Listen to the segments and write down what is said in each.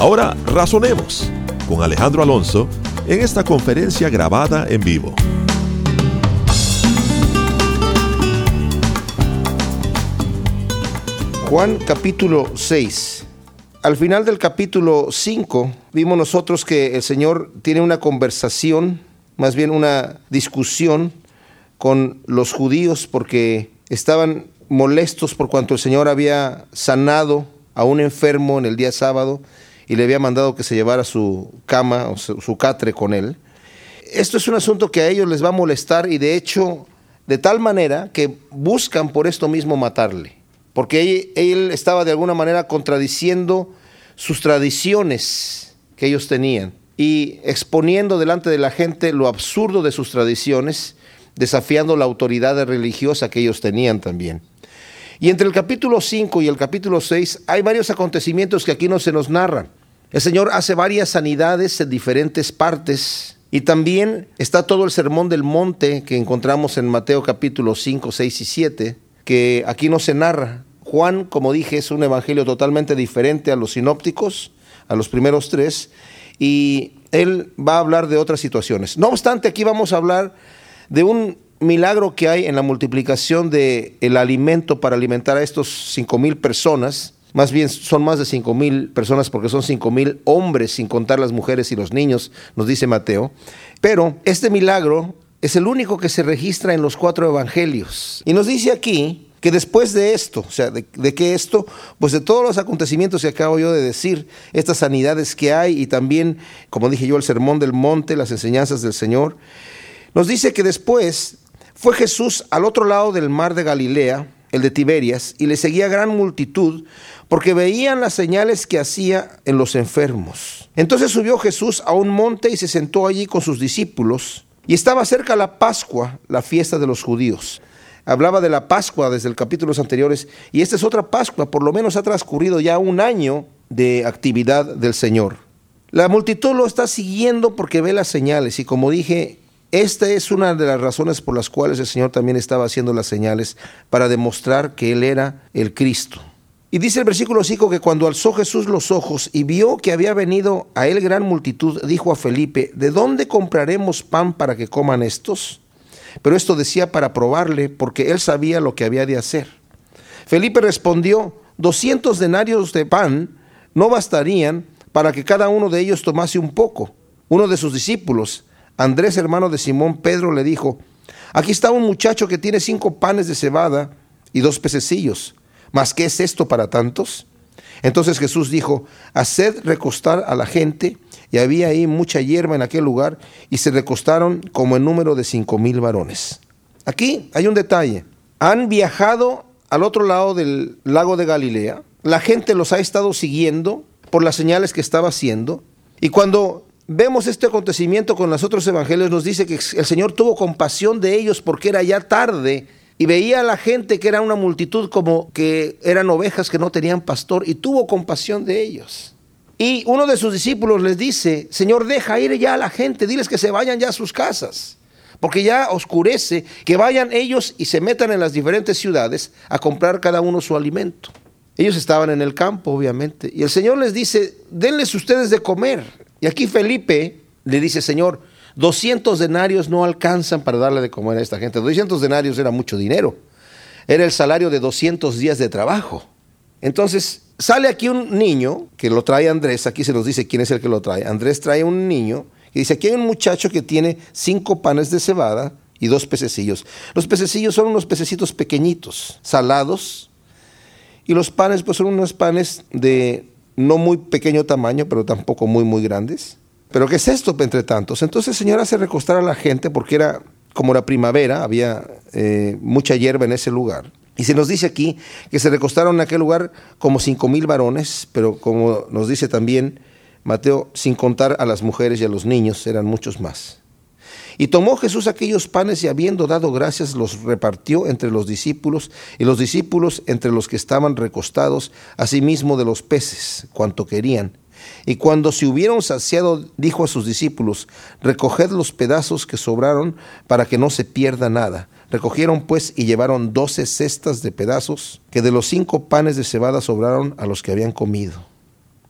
Ahora razonemos con Alejandro Alonso en esta conferencia grabada en vivo. Juan capítulo 6. Al final del capítulo 5 vimos nosotros que el Señor tiene una conversación, más bien una discusión con los judíos porque estaban molestos por cuanto el Señor había sanado a un enfermo en el día sábado y le había mandado que se llevara su cama o su, catre con él. Esto es un asunto que a ellos les va a molestar y de hecho de tal manera que buscan por esto mismo matarle, porque él, estaba de alguna manera contradiciendo sus tradiciones que ellos tenían y exponiendo delante de la gente lo absurdo de sus tradiciones, desafiando la autoridad religiosa que ellos tenían también. Y entre el capítulo 5 y el capítulo 6 hay varios acontecimientos que aquí no se nos narran. El Señor hace varias sanidades en diferentes partes y también está todo el sermón del monte que encontramos en Mateo capítulo 5, 6 y 7, que aquí no se narra. Juan, como dije, es un evangelio totalmente diferente a los sinópticos, a los primeros tres, y él va a hablar de otras situaciones. No obstante, aquí vamos a hablar de un milagro que hay en la multiplicación del el alimento para alimentar a estos cinco mil personas más bien son más de cinco mil personas porque son cinco mil hombres sin contar las mujeres y los niños, nos dice Mateo. Pero este milagro es el único que se registra en los cuatro evangelios. Y nos dice aquí que después de esto, o sea, de, de que esto, pues de todos los acontecimientos que acabo yo de decir, estas sanidades que hay y también, como dije yo, el sermón del monte, las enseñanzas del Señor, nos dice que después fue Jesús al otro lado del mar de Galilea, el de Tiberias, y le seguía gran multitud, porque veían las señales que hacía en los enfermos. Entonces subió Jesús a un monte y se sentó allí con sus discípulos, y estaba cerca la Pascua, la fiesta de los judíos. Hablaba de la Pascua desde el capítulos anteriores, y esta es otra Pascua, por lo menos ha transcurrido ya un año de actividad del Señor. La multitud lo está siguiendo porque ve las señales, y como dije, esta es una de las razones por las cuales el Señor también estaba haciendo las señales para demostrar que Él era el Cristo. Y dice el versículo 5 que cuando alzó Jesús los ojos y vio que había venido a él gran multitud, dijo a Felipe, ¿de dónde compraremos pan para que coman estos? Pero esto decía para probarle, porque él sabía lo que había de hacer. Felipe respondió, doscientos denarios de pan no bastarían para que cada uno de ellos tomase un poco. Uno de sus discípulos, Andrés, hermano de Simón Pedro, le dijo, aquí está un muchacho que tiene cinco panes de cebada y dos pececillos, mas ¿qué es esto para tantos? Entonces Jesús dijo, haced recostar a la gente, y había ahí mucha hierba en aquel lugar, y se recostaron como en número de cinco mil varones. Aquí hay un detalle. Han viajado al otro lado del lago de Galilea, la gente los ha estado siguiendo por las señales que estaba haciendo, y cuando vemos este acontecimiento con los otros evangelios, nos dice que el Señor tuvo compasión de ellos porque era ya tarde y veía a la gente que era una multitud como que eran ovejas que no tenían pastor y tuvo compasión de ellos. Y uno de sus discípulos les dice, Señor, deja ir ya a la gente, diles que se vayan ya a sus casas, porque ya oscurece, que vayan ellos y se metan en las diferentes ciudades a comprar cada uno su alimento. Ellos estaban en el campo, obviamente, y el Señor les dice, denles ustedes de comer. Y aquí Felipe le dice, Señor, 200 denarios no alcanzan para darle de comer a esta gente. 200 denarios era mucho dinero. Era el salario de 200 días de trabajo. Entonces, sale aquí un niño, que lo trae Andrés, aquí se nos dice quién es el que lo trae. Andrés trae un niño y dice, aquí hay un muchacho que tiene cinco panes de cebada y dos pececillos. Los pececillos son unos pececitos pequeñitos, salados, y los panes pues son unos panes de no muy pequeño tamaño, pero tampoco muy, muy grandes. Pero ¿qué es esto entre tantos? Entonces el Señor hace recostar a la gente porque era como la primavera, había eh, mucha hierba en ese lugar. Y se nos dice aquí que se recostaron en aquel lugar como cinco mil varones, pero como nos dice también Mateo, sin contar a las mujeres y a los niños, eran muchos más. Y tomó Jesús aquellos panes y habiendo dado gracias los repartió entre los discípulos y los discípulos entre los que estaban recostados, asimismo de los peces, cuanto querían. Y cuando se hubieron saciado, dijo a sus discípulos, recoged los pedazos que sobraron para que no se pierda nada. Recogieron pues y llevaron doce cestas de pedazos, que de los cinco panes de cebada sobraron a los que habían comido.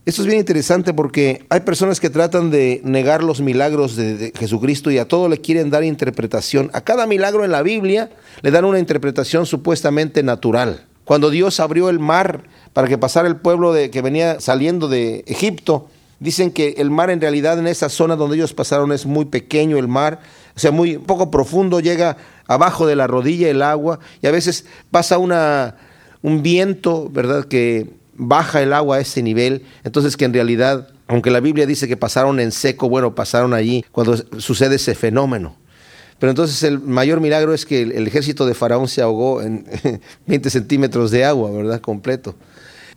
Esto es bien interesante porque hay personas que tratan de negar los milagros de, Jesucristo y a todo le quieren dar interpretación. A cada milagro en la Biblia le dan una interpretación supuestamente natural. Cuando Dios abrió el mar para que pasara el pueblo de, que venía saliendo de Egipto, dicen que el mar en realidad en esa zona donde ellos pasaron es muy pequeño el mar, o sea, muy poco profundo, llega abajo de la rodilla el agua y a veces pasa una, un viento, ¿verdad? Que baja el agua a ese nivel, entonces que en realidad, aunque la Biblia dice que pasaron en seco, bueno, pasaron allí cuando sucede ese fenómeno. Pero entonces el mayor milagro es que el, ejército de Faraón se ahogó en 20 centímetros de agua, ¿verdad? Completo.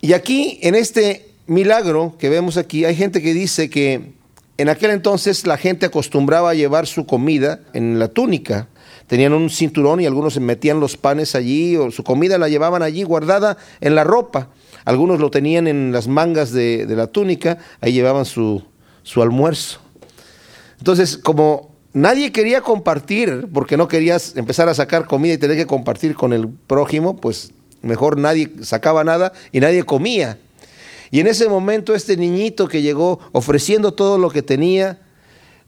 Y aquí, en este milagro que vemos aquí, hay gente que dice que en aquel entonces la gente acostumbraba a llevar su comida en la túnica. Tenían un cinturón y algunos metían los panes allí o su comida la llevaban allí guardada en la ropa. Algunos lo tenían en las mangas de, la túnica, ahí llevaban su, su almuerzo. Entonces, como nadie quería compartir, porque no querías empezar a sacar comida y tener que compartir con el prójimo, pues mejor nadie sacaba nada y nadie comía. Y en ese momento este niñito que llegó ofreciendo todo lo que tenía,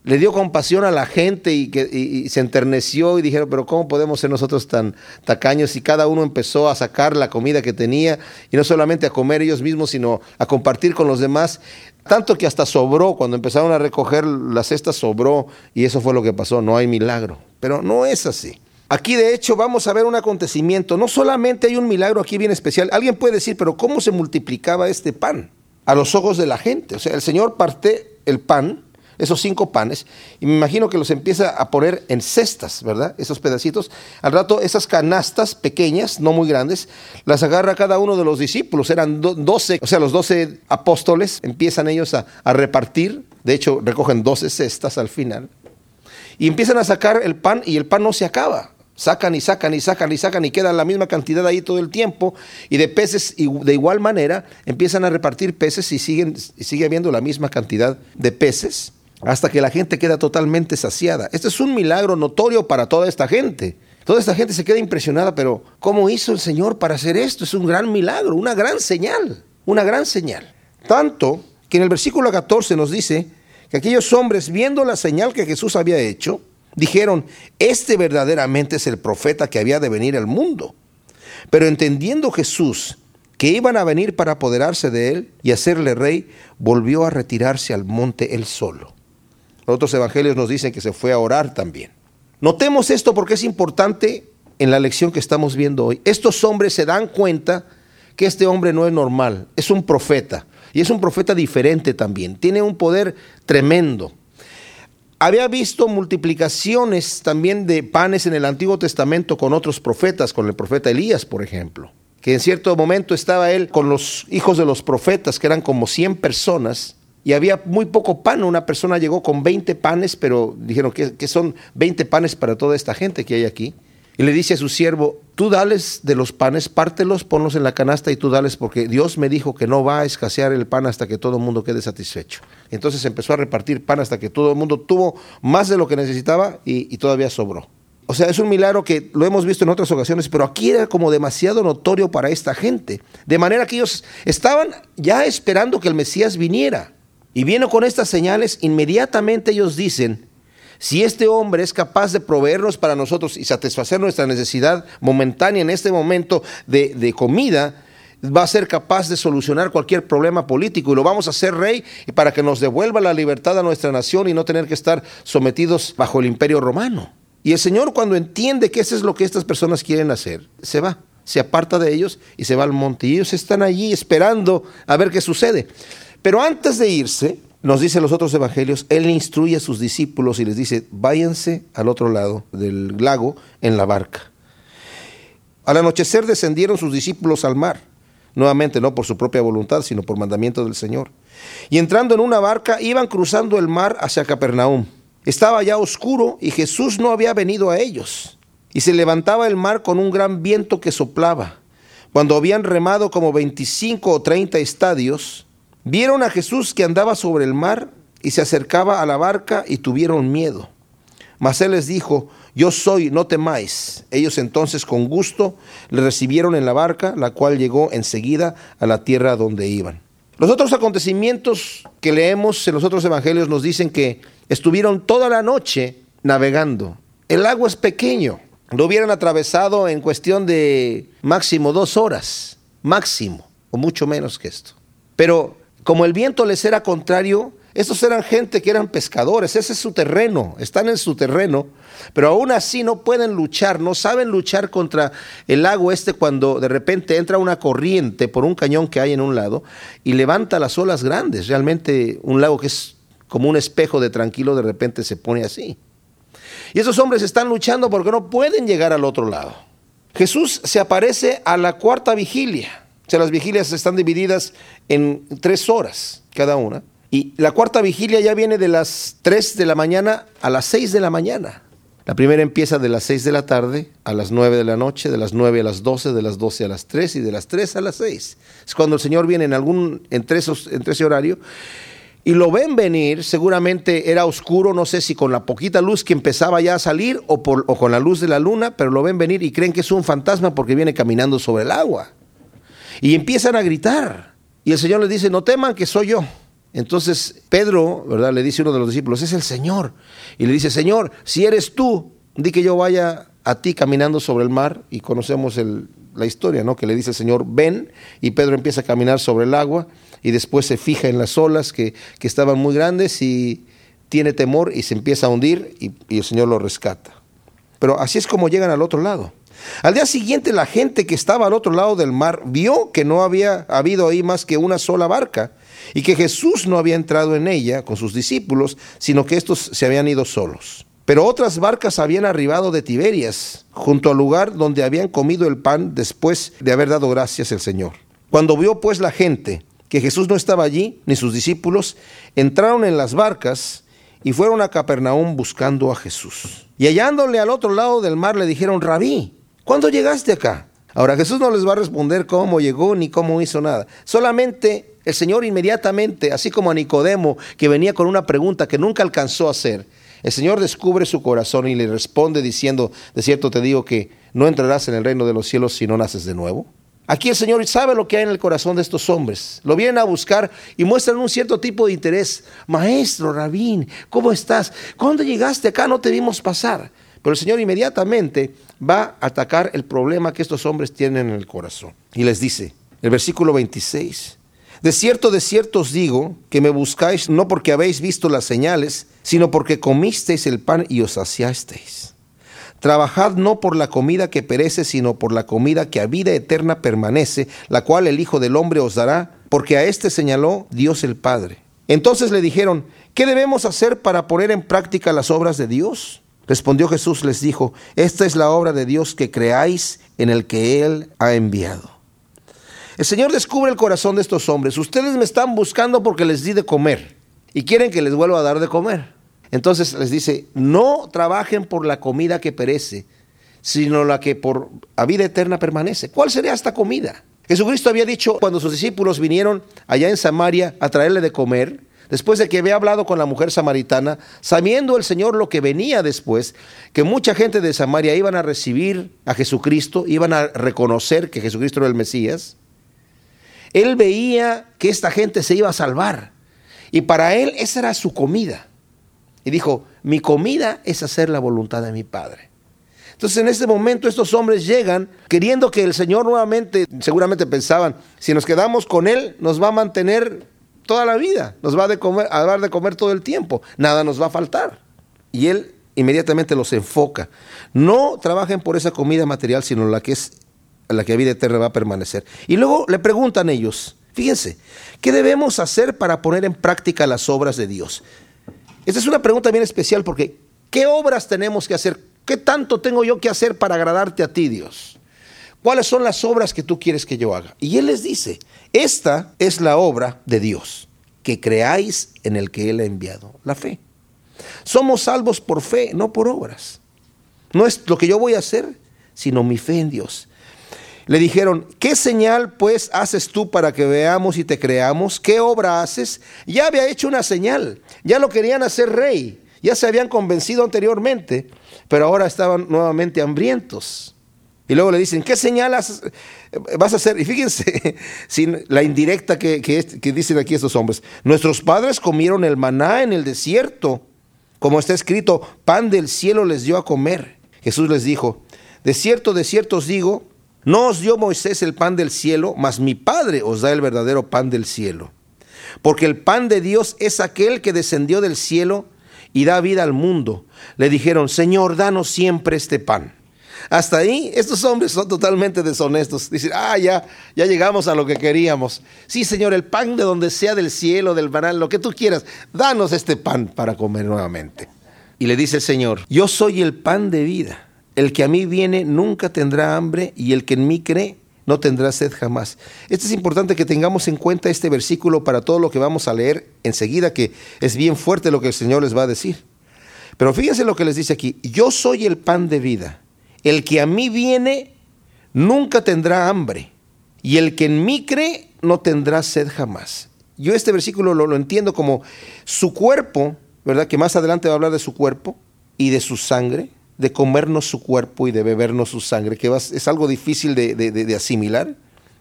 le dio compasión a la gente y, que, se enterneció y dijeron, pero ¿cómo podemos ser nosotros tan tacaños? Y cada uno empezó a sacar la comida que tenía y no solamente a comer ellos mismos, sino a compartir con los demás. Tanto que hasta sobró, cuando empezaron a recoger las cestas sobró y eso fue lo que pasó, no hay milagro. Pero no es así. Aquí de hecho vamos a ver un acontecimiento, no solamente hay un milagro aquí bien especial, alguien puede decir, pero ¿cómo se multiplicaba este pan? A los ojos de la gente. O sea, el Señor parte el pan esos cinco panes, y me imagino que los empieza a poner en cestas, ¿verdad? Esos pedacitos. Al rato, esas canastas pequeñas, no muy grandes, las agarra cada uno de los discípulos. Eran doce, o sea, los doce apóstoles empiezan ellos a, repartir. De hecho, recogen doce cestas al final. Y empiezan a sacar el pan y el pan no se acaba sacan y sacan y sacan y sacan y queda la misma cantidad ahí todo el tiempo y de peces y de igual manera empiezan a repartir peces y siguen y sigue habiendo la misma cantidad de peces hasta que la gente queda totalmente saciada. Este es un milagro notorio para toda esta gente. Toda esta gente se queda impresionada, pero ¿cómo hizo el Señor para hacer esto? Es un gran milagro, una gran señal, una gran señal. Tanto que en el versículo 14 nos dice que aquellos hombres, viendo la señal que Jesús había hecho, dijeron, este verdaderamente es el profeta que había de venir al mundo. Pero entendiendo Jesús que iban a venir para apoderarse de él y hacerle rey, volvió a retirarse al monte él solo. Otros evangelios nos dicen que se fue a orar también. Notemos esto porque es importante en la lección que estamos viendo hoy. Estos hombres se dan cuenta que este hombre no es normal, es un profeta. Y es un profeta diferente también, tiene un poder tremendo. Había visto multiplicaciones también de panes en el Antiguo Testamento con otros profetas, con el profeta Elías, por ejemplo, que en cierto momento estaba él con los hijos de los profetas, que eran como 100 personas, y había muy poco pan. Una persona llegó con 20 panes, pero dijeron que, son 20 panes para toda esta gente que hay aquí. Y le dice a su siervo, tú dales de los panes, pártelos, ponlos en la canasta y tú dales, porque Dios me dijo que no va a escasear el pan hasta que todo el mundo quede satisfecho. Entonces empezó a repartir pan hasta que todo el mundo tuvo más de lo que necesitaba y, y todavía sobró. O sea, es un milagro que lo hemos visto en otras ocasiones, pero aquí era como demasiado notorio para esta gente. De manera que ellos estaban ya esperando que el Mesías viniera. Y viene con estas señales, inmediatamente ellos dicen, si este hombre es capaz de proveernos para nosotros y satisfacer nuestra necesidad momentánea en este momento de, de, comida, va a ser capaz de solucionar cualquier problema político y lo vamos a hacer rey para que nos devuelva la libertad a nuestra nación y no tener que estar sometidos bajo el imperio romano. Y el Señor cuando entiende que eso es lo que estas personas quieren hacer, se va, se aparta de ellos y se va al monte. Y ellos están allí esperando a ver qué sucede. Pero antes de irse, nos dicen los otros evangelios, Él instruye a sus discípulos y les dice, váyanse al otro lado del lago en la barca. Al anochecer descendieron sus discípulos al mar, nuevamente no por su propia voluntad, sino por mandamiento del Señor. Y entrando en una barca, iban cruzando el mar hacia Capernaum. Estaba ya oscuro y Jesús no había venido a ellos. Y se levantaba el mar con un gran viento que soplaba. Cuando habían remado como 25 o 30 estadios, vieron a Jesús que andaba sobre el mar y se acercaba a la barca y tuvieron miedo. Mas él les dijo, yo soy, no temáis. Ellos entonces con gusto le recibieron en la barca, la cual llegó enseguida a la tierra donde iban. Los otros acontecimientos que leemos en los otros evangelios nos dicen que estuvieron toda la noche navegando. El agua es pequeño, lo hubieran atravesado en cuestión de máximo dos horas, máximo, o mucho menos que esto. Pero como el viento les era contrario, estos eran gente que eran pescadores, ese es su terreno, están en su terreno, pero aún así no pueden luchar, no saben luchar contra el lago este cuando de repente entra una corriente por un cañón que hay en un lado y levanta las olas grandes. Realmente un lago que es como un espejo de tranquilo de repente se pone así. Y esos hombres están luchando porque no pueden llegar al otro lado. Jesús se aparece a la cuarta vigilia. O sea, las vigilias están divididas en tres horas cada una. Y la cuarta vigilia ya viene de las 3 de la mañana a las 6 de la mañana. La primera empieza de las 6 de la tarde a las 9 de la noche, de las 9 a las 12, de las 12 a las 3 y de las 3 a las 6. Es cuando el Señor viene en algún entre, esos, ese horario y lo ven venir, seguramente era oscuro, no sé si con la poquita luz que empezaba ya a salir o, o con la luz de la luna, pero lo ven venir y creen que es un fantasma porque viene caminando sobre el agua. Y empiezan a gritar. Y el Señor les dice, no teman que soy yo. Entonces Pedro, ¿verdad? Le dice uno de los discípulos, es el Señor. Y le dice, Señor, si eres tú, di que yo vaya a ti caminando sobre el mar. Y conocemos la historia, ¿no? Que le dice el Señor, ven. Y Pedro empieza a caminar sobre el agua y después se fija en las olas que, estaban muy grandes y tiene temor y se empieza a hundir y, y el Señor lo rescata. Pero así es como llegan al otro lado. Al día siguiente la gente que estaba al otro lado del mar vio que no había habido ahí más que una sola barca y que Jesús no había entrado en ella con sus discípulos, sino que estos se habían ido solos. Pero otras barcas habían arribado de Tiberias, junto al lugar donde habían comido el pan después de haber dado gracias al Señor. Cuando vio pues la gente que Jesús no estaba allí, ni sus discípulos, entraron en las barcas y fueron a Capernaum buscando a Jesús. Y hallándole al otro lado del mar le dijeron, rabí, ¿cuándo llegaste acá? Ahora Jesús no les va a responder cómo llegó ni cómo hizo nada. Solamente el Señor inmediatamente, así como a Nicodemo, que venía con una pregunta que nunca alcanzó a hacer, el Señor descubre su corazón y le responde diciendo, de cierto te digo que no entrarás en el reino de los cielos si no naces de nuevo. Aquí el Señor sabe lo que hay en el corazón de estos hombres. Lo vienen a buscar y muestran un cierto tipo de interés. Maestro, rabín, ¿cómo estás? ¿Cuándo llegaste acá? No te vimos pasar. Pero el Señor inmediatamente va a atacar el problema que estos hombres tienen en el corazón. Y les dice, el versículo 26, de cierto, de cierto os digo que me buscáis no porque habéis visto las señales, sino porque comisteis el pan y os saciasteis. Trabajad no por la comida que perece, sino por la comida que a vida eterna permanece, la cual el Hijo del Hombre os dará, porque a éste señaló Dios el Padre. Entonces le dijeron, ¿qué debemos hacer para poner en práctica las obras de Dios? Respondió Jesús, les dijo, esta es la obra de Dios que creáis en el que Él ha enviado. El Señor descubre el corazón de estos hombres. Ustedes me están buscando porque les di de comer y quieren que les vuelva a dar de comer. Entonces les dice, no trabajen por la comida que perece, sino la que por a vida eterna permanece. ¿Cuál sería esta comida? Jesucristo había dicho cuando sus discípulos vinieron allá en Samaria a traerle de comer, después de que había hablado con la mujer samaritana, sabiendo el Señor lo que venía después, que mucha gente de Samaria iban a recibir a Jesucristo, iban a reconocer que Jesucristo era el Mesías, él veía que esta gente se iba a salvar. Y para él esa era su comida. Y dijo, mi comida es hacer la voluntad de mi Padre. Entonces en este momento estos hombres llegan queriendo que el Señor nuevamente, seguramente pensaban, si nos quedamos con Él, nos va a mantener toda la vida, nos va a, comer, a dar de comer todo el tiempo, nada nos va a faltar. Y Él inmediatamente los enfoca. No trabajen por esa comida material, sino la que es la que a vida eterna va a permanecer. Y luego le preguntan ellos, fíjense, ¿qué debemos hacer para poner en práctica las obras de Dios? Esta es una pregunta bien especial porque ¿qué obras tenemos que hacer? ¿Qué tanto tengo yo que hacer para agradarte a ti, Dios? ¿Cuáles son las obras que tú quieres que yo haga? Y Él les dice, esta es la obra de Dios, que creáis en el que Él ha enviado, la fe. Somos salvos por fe, no por obras. No es lo que yo voy a hacer, sino mi fe en Dios. Le dijeron, ¿qué señal pues haces tú para que veamos y te creamos? ¿Qué obra haces? Ya había hecho una señal, ya lo querían hacer rey, ya se habían convencido anteriormente, pero ahora estaban nuevamente hambrientos. Y luego le dicen, ¿qué señal vas a hacer? Y fíjense sin la indirecta que, que dicen aquí estos hombres. Nuestros padres comieron el maná en el desierto, como está escrito, pan del cielo les dio a comer. Jesús les dijo, de cierto, de cierto os digo, no os dio Moisés el pan del cielo, mas mi Padre os da el verdadero pan del cielo. Porque el pan de Dios es aquel que descendió del cielo y da vida al mundo. Le dijeron, Señor, danos siempre este pan. Hasta ahí, estos hombres son totalmente deshonestos. Dicen, ah, ya, ya llegamos a lo que queríamos. Sí, Señor, el pan de donde sea del cielo, del banal, lo que tú quieras, danos este pan para comer nuevamente. Y le dice el Señor, yo soy el pan de vida. El que a mí viene nunca tendrá hambre y el que en mí cree no tendrá sed jamás. Esto es importante que tengamos en cuenta este versículo para todo lo que vamos a leer enseguida, que es bien fuerte lo que el Señor les va a decir. Pero fíjense lo que les dice aquí, yo soy el pan de vida. El que a mí viene nunca tendrá hambre y el que en mí cree no tendrá sed jamás. Yo este versículo lo, lo entiendo como su cuerpo, ¿verdad? Que más adelante va a hablar de su cuerpo y de su sangre de comernos su cuerpo y de bebernos su sangre, que es algo difícil de, asimilar,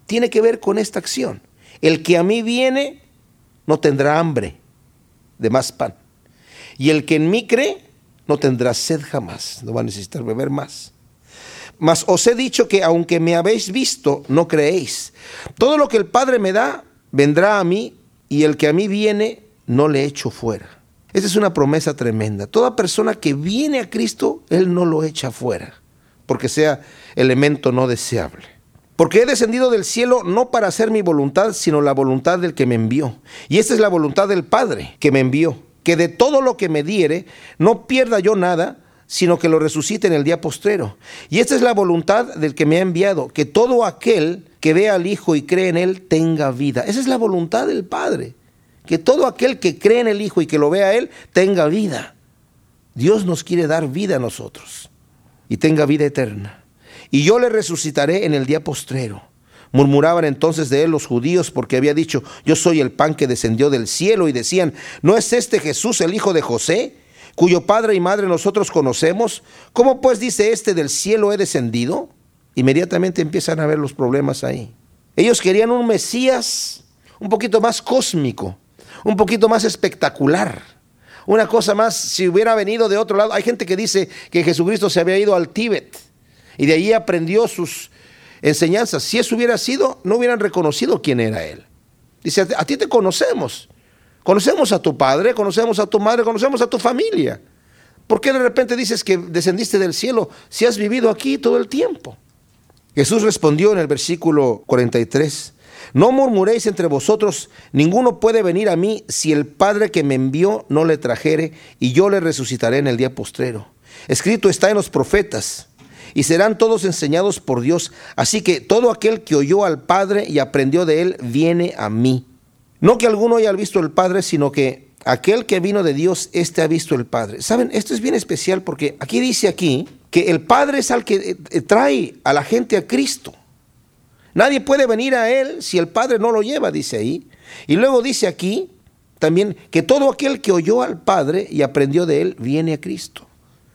tiene que ver con esta acción. El que a mí viene no tendrá hambre de más pan. Y el que en mí cree no tendrá sed jamás, no va a necesitar beber más. Mas os he dicho que aunque me habéis visto, no creéis. Todo lo que el Padre me da, vendrá a mí, y el que a mí viene, no le echo fuera. Esa es una promesa tremenda. Toda persona que viene a Cristo, Él no lo echa fuera, porque sea elemento no deseable. Porque he descendido del cielo no para hacer mi voluntad, sino la voluntad del que me envió. Y esta es la voluntad del Padre que me envió, que de todo lo que me diere, no pierda yo nada, sino que lo resucite en el día postrero. Y esta es la voluntad del que me ha enviado, que todo aquel que vea al Hijo y cree en Él tenga vida. Esa es la voluntad del Padre que todo aquel que cree en el Hijo y que lo vea a Él tenga vida. Dios nos quiere dar vida a nosotros y tenga vida eterna. Y yo le resucitaré en el día postrero. Murmuraban entonces de él los judíos porque había dicho, yo soy el pan que descendió del cielo y decían, ¿no es este Jesús el hijo de José, cuyo padre y madre nosotros conocemos? ¿Cómo pues dice este del cielo he descendido? Inmediatamente empiezan a ver los problemas ahí. Ellos querían un Mesías un poquito más cósmico, un poquito más espectacular. Una cosa más, si hubiera venido de otro lado, hay gente que dice que Jesucristo se había ido al Tíbet y de allí aprendió sus enseñanzas. Si eso hubiera sido, no hubieran reconocido quién era Él. Dice, a ti te conocemos. Conocemos a tu padre, conocemos a tu madre, conocemos a tu familia. ¿Por qué de repente dices que descendiste del cielo si has vivido aquí todo el tiempo? Jesús respondió en el versículo 43, no murmuréis entre vosotros, ninguno puede venir a mí si el Padre que me envió no le trajere, y yo le resucitaré en el día postrero. Escrito está en los profetas, y serán todos enseñados por Dios. Así que todo aquel que oyó al Padre y aprendió de él, viene a mí. No que alguno haya visto el Padre, sino que aquel que vino de Dios, éste ha visto el Padre. Saben, esto es bien especial porque aquí dice aquí que el Padre es al que eh, trae a la gente a Cristo. Nadie puede venir a Él si el Padre no lo lleva, dice ahí. Y luego dice aquí también que todo aquel que oyó al Padre y aprendió de Él viene a Cristo.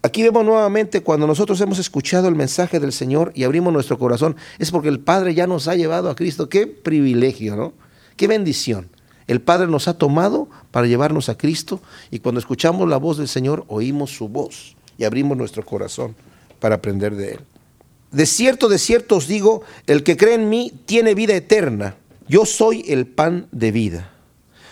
Aquí vemos nuevamente cuando nosotros hemos escuchado el mensaje del Señor y abrimos nuestro corazón, es porque el Padre ya nos ha llevado a Cristo. Qué privilegio, ¿no? Qué bendición. El Padre nos ha tomado para llevarnos a Cristo y cuando escuchamos la voz del Señor oímos su voz y abrimos nuestro corazón para aprender de Él. De cierto, de cierto os digo, el que cree en mí tiene vida eterna. Yo soy el pan de vida.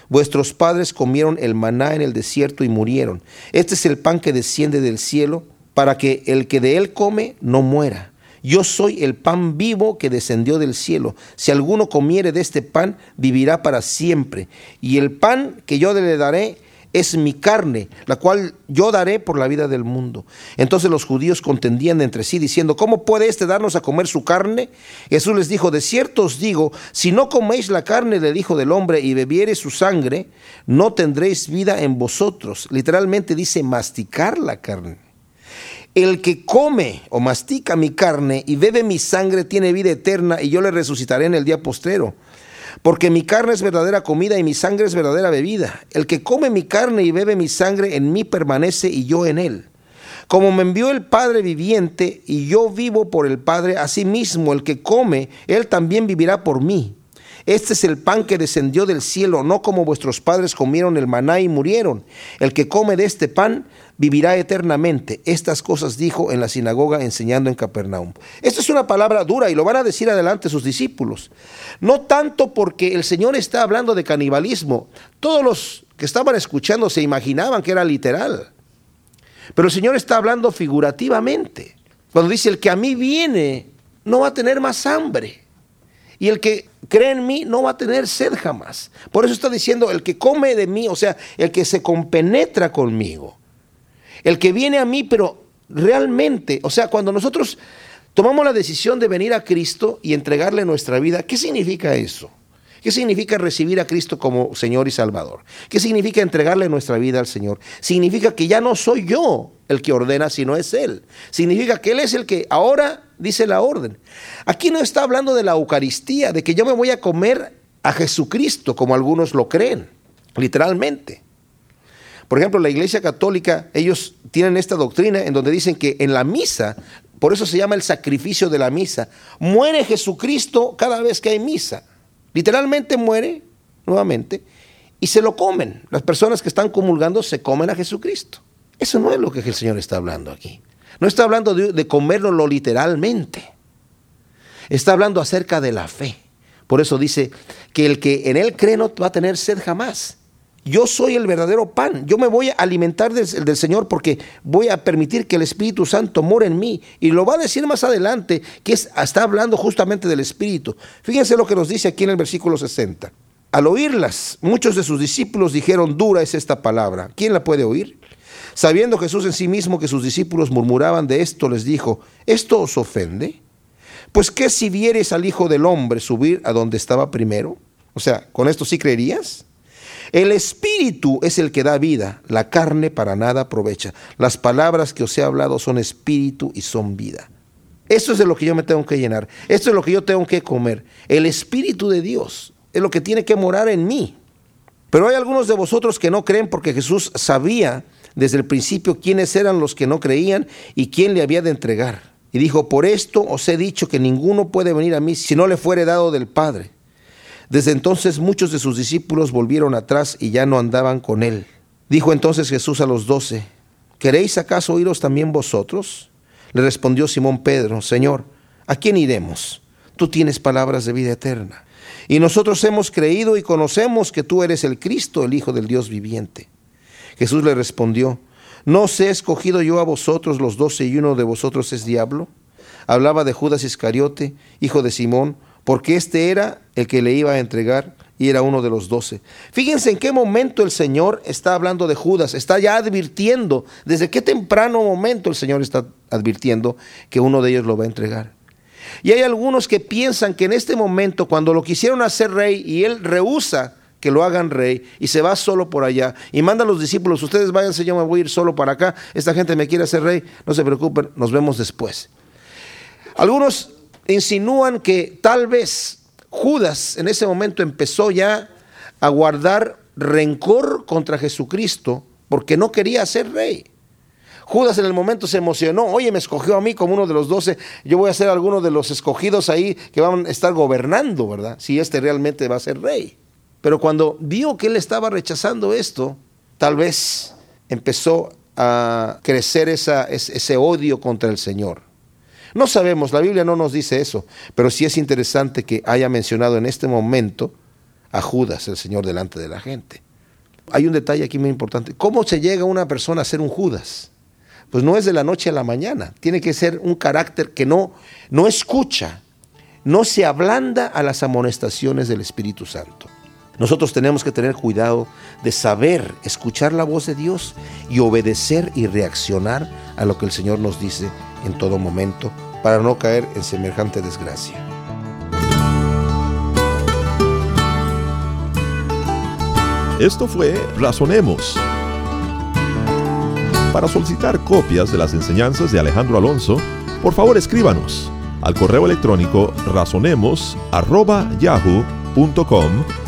Vuestros padres comieron el maná en el desierto y murieron. Este es el pan que desciende del cielo, para que el que de él come no muera. Yo soy el pan vivo que descendió del cielo. Si alguno comiere de este pan, vivirá para siempre. Y el pan que yo le daré es mi carne, la cual yo daré por la vida del mundo. Entonces los judíos contendían entre sí, diciendo, ¿cómo puede éste darnos a comer su carne? Jesús les dijo, de cierto os digo, si no coméis la carne del Hijo del Hombre y bebiereis su sangre, no tendréis vida en vosotros. Literalmente dice masticar la carne. El que come o mastica mi carne y bebe mi sangre tiene vida eterna y yo le resucitaré en el día postrero. Porque mi carne es verdadera comida y mi sangre es verdadera bebida. El que come mi carne y bebe mi sangre en mí permanece y yo en él. Como me envió el Padre viviente y yo vivo por el Padre, asimismo el que come, él también vivirá por mí. Este es el pan que descendió del cielo, no como vuestros padres comieron el maná y murieron. El que come de este pan vivirá eternamente. Estas cosas dijo en la sinagoga enseñando en Capernaum. Esta es una palabra dura y lo van a decir adelante sus discípulos. No tanto porque el Señor está hablando de canibalismo. Todos los que estaban escuchando se imaginaban que era literal. Pero el Señor está hablando figurativamente. Cuando dice, el que a mí viene no va a tener más hambre. Y el que cree en mí no va a tener sed jamás. Por eso está diciendo, el que come de mí, o sea, el que se compenetra conmigo. El que viene a mí, pero realmente, o sea, cuando nosotros tomamos la decisión de venir a Cristo y entregarle nuestra vida, ¿qué significa eso? ¿Qué significa recibir a Cristo como Señor y Salvador? ¿Qué significa entregarle nuestra vida al Señor? Significa que ya no soy yo el que ordena, sino es Él. Significa que Él es el que ahora dice la orden. Aquí no está hablando de la Eucaristía, de que yo me voy a comer a Jesucristo, como algunos lo creen, literalmente. Por ejemplo, la Iglesia Católica, ellos tienen esta doctrina en donde dicen que en la misa, por eso se llama el sacrificio de la misa, muere Jesucristo cada vez que hay misa. Literalmente muere nuevamente y se lo comen. Las personas que están comulgando se comen a Jesucristo. Eso no es lo que el Señor está hablando aquí. No está hablando de, de literalmente. Está hablando acerca de la fe. Por eso dice que el que en él cree no va a tener sed jamás. Yo soy el verdadero pan. Yo me voy a alimentar del, del, Señor porque voy a permitir que el Espíritu Santo more en mí. Y lo va a decir más adelante, que es, está hablando justamente del Espíritu. Fíjense lo que nos dice aquí en el versículo 60. Al oírlas, muchos de sus discípulos dijeron, dura es esta palabra. ¿Quién la puede oír? Sabiendo Jesús en sí mismo que sus discípulos murmuraban de esto, les dijo, ¿esto os ofende? Pues qué si vieres al Hijo del Hombre subir a donde estaba primero? O sea, ¿con esto sí creerías? El espíritu es el que da vida, la carne para nada aprovecha. Las palabras que os he hablado son espíritu y son vida. Eso es de lo que yo me tengo que llenar. Esto es lo que yo tengo que comer. El espíritu de Dios es lo que tiene que morar en mí. Pero hay algunos de vosotros que no creen porque Jesús sabía desde el principio quiénes eran los que no creían y quién le había de entregar. Y dijo, por esto os he dicho que ninguno puede venir a mí si no le fuere dado del Padre. Desde entonces muchos de sus discípulos volvieron atrás y ya no andaban con él. Dijo entonces Jesús a los doce, ¿queréis acaso oíros también vosotros? Le respondió Simón Pedro, Señor, ¿a quién iremos? Tú tienes palabras de vida eterna. Y nosotros hemos creído y conocemos que tú eres el Cristo, el Hijo del Dios viviente. Jesús le respondió, ¿no os he escogido yo a vosotros los doce y uno de vosotros es diablo? Hablaba de Judas Iscariote, hijo de Simón, porque este era el que le iba a entregar y era uno de los doce. Fíjense en qué momento el Señor está hablando de Judas, está ya advirtiendo, desde qué temprano momento el Señor está advirtiendo que uno de ellos lo va a entregar. Y hay algunos que piensan que en este momento, cuando lo quisieron hacer rey y él rehúsa que lo hagan rey y se va solo por allá y manda a los discípulos, ustedes váyanse, yo me voy a ir solo para acá, esta gente me quiere hacer rey, no se preocupen, nos vemos después. Algunos insinúan que tal vez Judas en ese momento empezó ya a guardar rencor contra Jesucristo porque no quería ser rey. Judas en el momento se emocionó, oye, me escogió a mí como uno de los doce, yo voy a ser alguno de los escogidos ahí que van a estar gobernando, ¿verdad? Si este realmente va a ser rey. Pero cuando vio que él estaba rechazando esto, tal vez empezó a crecer ese odio contra el Señor. No sabemos, la Biblia no nos dice eso, pero sí es interesante que haya mencionado en este momento a Judas, el Señor, delante de la gente. Hay un detalle aquí muy importante. ¿Cómo se llega una persona a ser un Judas? Pues no es de la noche a la mañana. Tiene que ser un carácter que no, no escucha, no se ablanda a las amonestaciones del Espíritu Santo. Nosotros tenemos que tener cuidado de saber escuchar la voz de Dios y obedecer y reaccionar a lo que el Señor nos dice en todo momento para no caer en semejante desgracia. Esto fue Razonemos. Para solicitar copias de las enseñanzas de Alejandro Alonso, por favor escríbanos al correo electrónico razonemos.yahoo.com